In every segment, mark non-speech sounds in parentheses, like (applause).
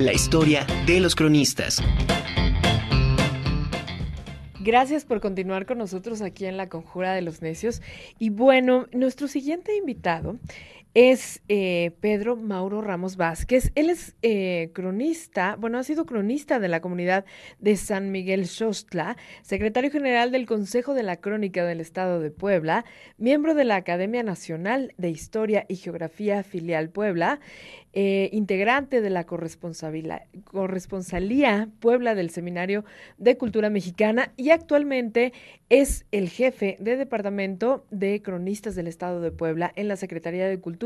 la historia de los cronistas. Gracias por continuar con nosotros aquí en la Conjura de los Necios. Y bueno, nuestro siguiente invitado es eh, Pedro Mauro Ramos Vázquez. Él es eh, cronista, bueno, ha sido cronista de la comunidad de San Miguel Xostla, secretario general del Consejo de la Crónica del Estado de Puebla, miembro de la Academia Nacional de Historia y Geografía Filial Puebla, eh, integrante de la corresponsalía Puebla del Seminario de Cultura Mexicana y actualmente es el jefe de Departamento de Cronistas del Estado de Puebla en la Secretaría de Cultura,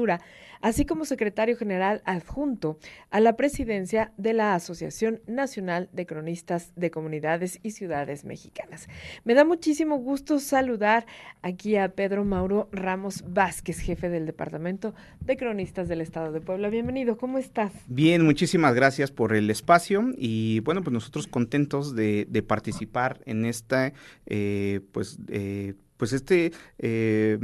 así como secretario general adjunto a la presidencia de la Asociación Nacional de Cronistas de Comunidades y Ciudades Mexicanas. Me da muchísimo gusto saludar aquí a Pedro Mauro Ramos Vázquez, jefe del Departamento de Cronistas del Estado de Puebla. Bienvenido ¿cómo estás? Bien, muchísimas gracias por el espacio y bueno, pues nosotros contentos de, participar en esta, eh, pues, eh, pues este eh,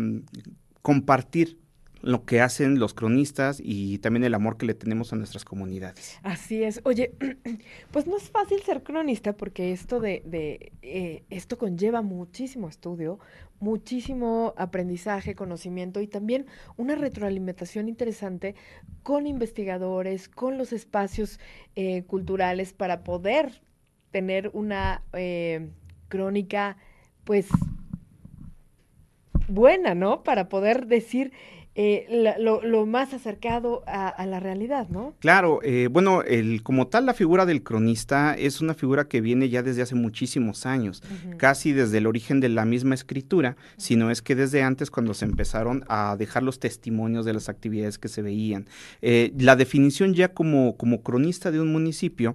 compartir lo que hacen los cronistas y también el amor que le tenemos a nuestras comunidades. Así es. Oye, (clears throat) pues no es fácil ser cronista porque esto de, de eh, esto conlleva muchísimo estudio, muchísimo aprendizaje, conocimiento y también una retroalimentación interesante con investigadores, con los espacios eh, culturales para poder tener una eh, crónica, pues buena, ¿no? Para poder decir eh, lo, más acercado a, la realidad, ¿no? Claro, eh, bueno, el, como tal la figura del cronista es una figura que viene ya desde hace muchísimos años, casi desde el origen de la misma escritura, sino es que desde antes cuando se empezaron a dejar los testimonios de las actividades que se veían. Eh, la definición ya como, como cronista de un municipio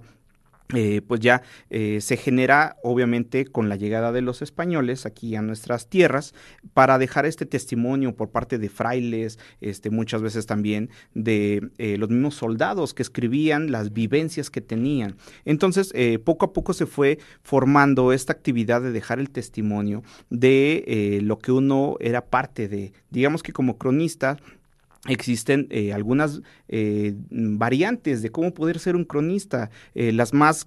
eh, pues ya eh, se genera obviamente con la llegada de los españoles aquí a nuestras tierras para dejar este testimonio por parte de frailes, este, muchas veces también de eh, los mismos soldados que escribían las vivencias que tenían. Entonces, poco a poco se fue formando esta actividad de dejar el testimonio de lo que uno era parte de, digamos que como cronista, Existen eh, algunas eh, variantes de cómo poder ser un cronista. Eh, las más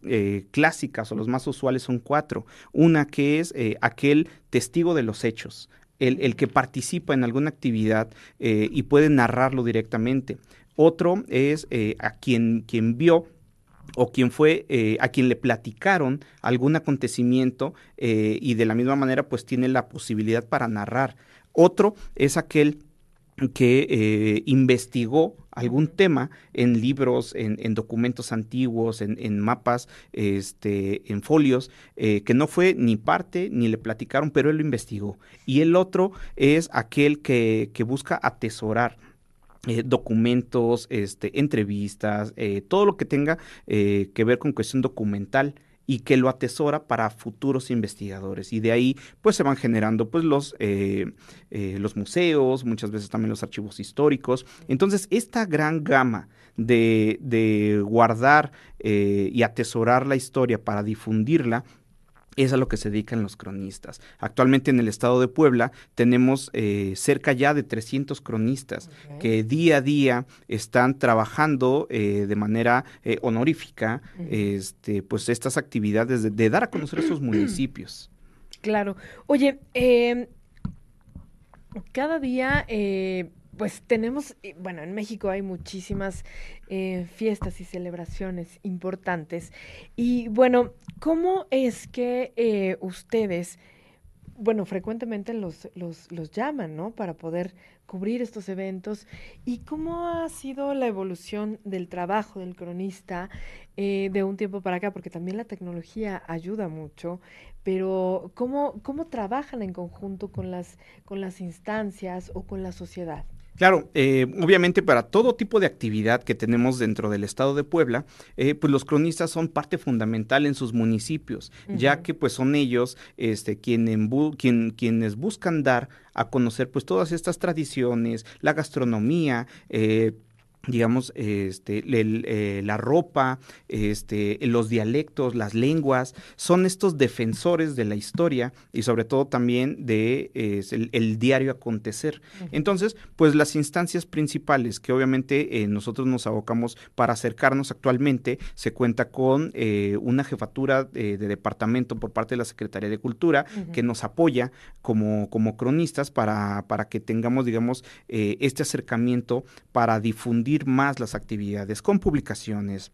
clásicas o las más usuales son cuatro. Una que es aquel testigo de los hechos, el, que participa en alguna actividad y puede narrarlo directamente. Otro es a quien, quien vio o quien fue a quien le platicaron algún acontecimiento y de la misma manera pues tiene la posibilidad para narrar. Otro es aquel que eh, investigó algún tema en libros, en, documentos antiguos, en, mapas, este, en folios, eh, que no fue ni parte ni le platicaron, pero él lo investigó. Y el otro es aquel que, busca atesorar. Eh, documentos, este, entrevistas, todo lo que tenga que ver con cuestión documental y que lo atesora para futuros investigadores. Y de ahí pues se van generando pues los, eh, eh, los museos, muchas veces también los archivos históricos. Entonces esta gran gama de, de guardar eh, y atesorar la historia para difundirla, es a lo que se dedican los cronistas. Actualmente en el estado de Puebla tenemos eh, cerca ya de 300 cronistas que día a día están trabajando eh, de manera eh, honorífica este, pues estas actividades de, dar a conocer esos (clears throat) municipios. Claro. Oye, em, cada día pues tenemos, bueno, en México hay muchísimas eh, fiestas y celebraciones importantes. Y bueno, ¿cómo es que eh, ustedes, bueno, frecuentemente los, los, llaman, ¿no? Para poder cubrir estos eventos. ¿Y cómo ha sido la evolución del trabajo del cronista eh, de un tiempo para acá? Porque también la tecnología ayuda mucho, pero ¿cómo, cómo trabajan en conjunto con las, con las instancias o con la sociedad? Claro, eh, obviamente para todo tipo de actividad que tenemos dentro del estado de Puebla, eh, pues los cronistas son parte fundamental en sus municipios, ya que pues son ellos este, quienes buscan dar a conocer pues todas estas tradiciones, la gastronomía, eh, digamos, este, eh, la ropa, este, los dialectos, las lenguas, son estos defensores de la historia y sobre todo también de el, diario acontecer. Entonces, pues las instancias principales que obviamente eh, nosotros nos abocamos para acercarnos actualmente, se cuenta con eh, una jefatura de departamento por parte de la Secretaría de Cultura que nos apoya como, como cronistas para, para que tengamos, digamos, este acercamiento para difundir más las actividades con publicaciones,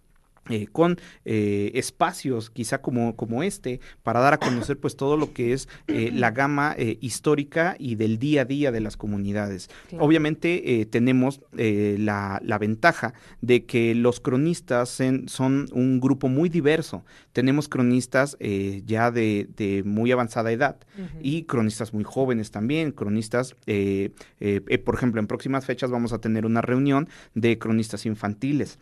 eh, con eh, espacios quizá como, como este para dar a conocer pues todo lo que es eh, la gama histórica y del día a día de las comunidades. Obviamente tenemos la, la, ventaja de que los cronistas son un grupo muy diverso. Tenemos cronistas ya de, de, muy avanzada edad y cronistas muy jóvenes también, cronistas, por ejemplo, en próximas fechas vamos a tener una reunión de cronistas infantiles.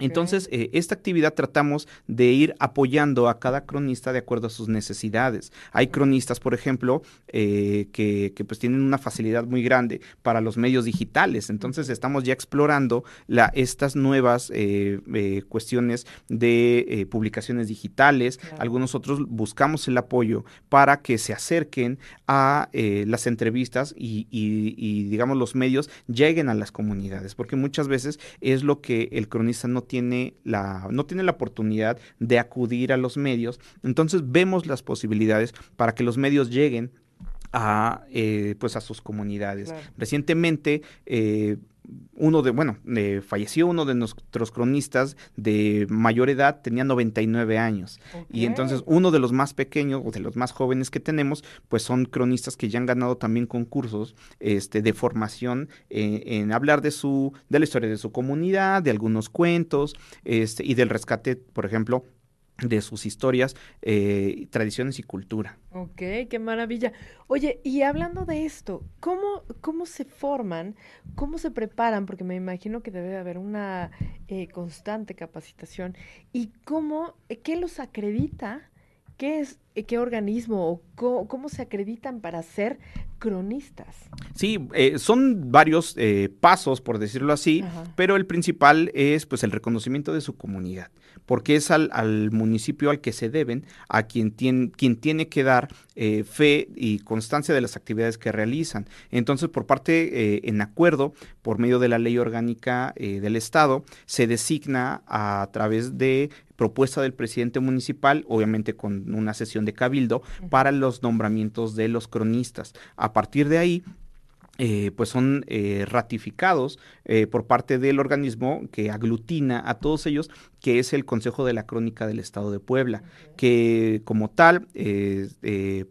Entonces, eh, esta actividad tratamos de ir apoyando a cada cronista de acuerdo a sus necesidades. Hay cronistas, por ejemplo, eh, que, pues tienen una facilidad muy grande para los medios digitales. Entonces, estamos ya explorando la, estas nuevas eh, cuestiones de publicaciones digitales. Algunos otros buscamos el apoyo para que se acerquen a las entrevistas y, y, digamos, los medios lleguen a las comunidades, porque muchas veces es lo que el cronista no tiene la, no tiene la oportunidad de acudir a los medios. Entonces vemos las posibilidades para que los medios lleguen a, eh, pues a sus comunidades. Recientemente eh, uno de, bueno, eh, falleció uno de nuestros cronistas de mayor edad, tenía 99 años. Y entonces uno de los más pequeños o de los más jóvenes que tenemos, pues son cronistas que ya han ganado también concursos este, de formación eh, en hablar de su, de la historia de su comunidad, de algunos cuentos, este, y del rescate, por ejemplo, de sus historias, eh, tradiciones y cultura. Ok, qué maravilla. Oye, y hablando de esto, ¿cómo, cómo se forman, cómo se preparan? Porque me imagino que debe haber una eh, constante capacitación. ¿Y cómo, qué los acredita? ¿Qué es, qué organismo o cómo, se acreditan para ser cronistas? Sí, eh, son varios pasos, por decirlo así, pero el principal es pues el reconocimiento de su comunidad porque es al, municipio al que se deben, a quien, tiene, quien tiene que dar eh, fe y constancia de las actividades que realizan. Entonces, por parte, eh, en acuerdo, por medio de la ley orgánica eh, del Estado, se designa a través de propuesta del presidente municipal, obviamente con una sesión de cabildo, para los nombramientos de los cronistas. A partir de ahí, eh, pues son eh, ratificados eh, por parte del organismo que aglutina a todos ellos, que es el Consejo de la Crónica del Estado de Puebla, que como tal,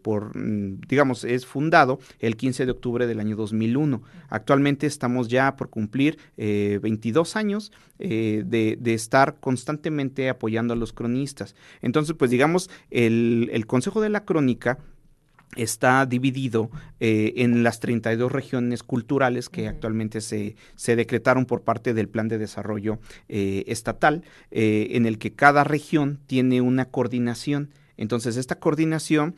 por, mm, digamos, es fundado el 15 de octubre del año 2001. Actualmente estamos ya por cumplir 22 años de, estar constantemente apoyando a los cronistas. Entonces, pues digamos, el, el Consejo de la Crónica está dividido eh, en las 32 regiones culturales que actualmente se, se, decretaron por parte del Plan de Desarrollo eh, Estatal, eh, en el que cada región tiene una coordinación. Entonces, esta coordinación,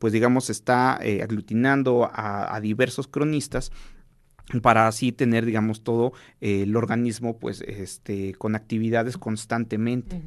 pues digamos, está aglutinando a, diversos cronistas para así tener, digamos, todo el organismo, pues, este, con actividades constantemente.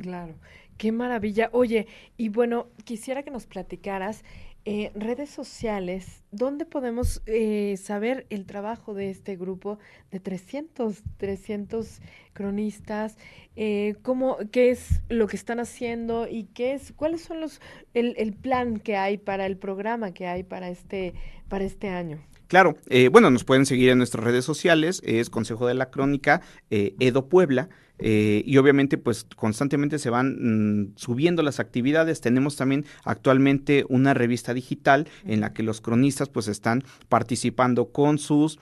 Claro. Qué maravilla. Oye, y bueno, quisiera que nos platicaras eh, redes sociales, ¿dónde podemos eh, saber el trabajo de este grupo de 300, 300 cronistas? Eh, cómo, ¿Qué es lo que están haciendo y qué es, cuáles son los, el, el plan que hay para el programa que hay para este, para este año? Claro, eh, bueno, nos pueden seguir en nuestras redes sociales, es Consejo de la Crónica, eh, Edo Puebla, eh, y obviamente pues constantemente se van mm, subiendo las actividades. Tenemos también actualmente una revista digital en la que los cronistas pues están participando con sus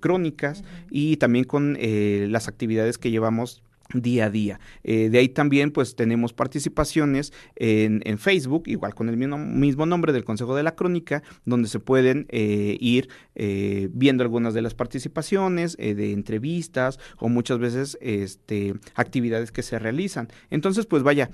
crónicas y también con las actividades que llevamos día a día. Eh, de ahí también pues tenemos participaciones en, Facebook, igual con el mismo, nombre del Consejo de la Crónica, donde se pueden eh, ir eh, viendo algunas de las participaciones, de entrevistas o muchas veces este, actividades que se realizan. Entonces pues vaya,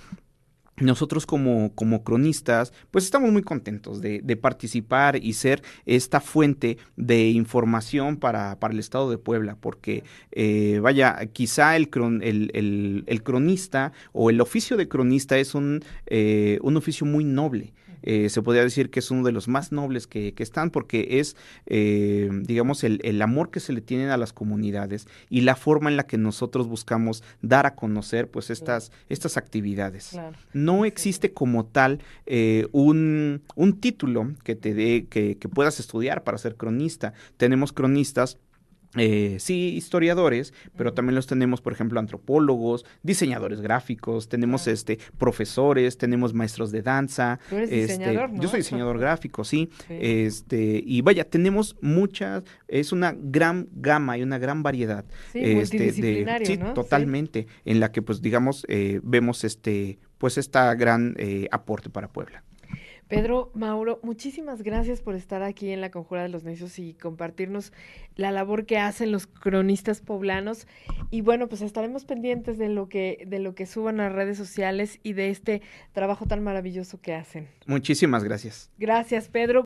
nosotros como, como cronistas, pues estamos muy contentos de, participar y ser esta fuente de información para, para el Estado de Puebla, porque eh, vaya, quizá el, el, el, cronista o el oficio de cronista es un, eh, un oficio muy noble. Eh, se podría decir que es uno de los más nobles que, están porque es, eh, digamos, el, amor que se le tienen a las comunidades y la forma en la que nosotros buscamos dar a conocer pues estas, estas actividades. No existe como tal eh, un, un, título que te dé, que, que puedas estudiar para ser cronista. Tenemos cronistas eh, sí, historiadores, pero también los tenemos, por ejemplo, antropólogos, diseñadores gráficos, tenemos este profesores, tenemos maestros de danza. este, Yo soy diseñador (laughs) gráfico, sí. Este, y vaya, tenemos muchas, es una gran gama y una gran variedad. Sí, este, de, sí, totalmente, en la que pues digamos eh, vemos este, pues esta gran eh, aporte para Puebla. Pedro, Mauro, muchísimas gracias por estar aquí en la Conjura de los Necios y compartirnos la labor que hacen los cronistas poblanos. Y bueno, pues estaremos pendientes de lo que, de lo que suban a redes sociales y de este trabajo tan maravilloso que hacen. Muchísimas gracias. Gracias, Pedro.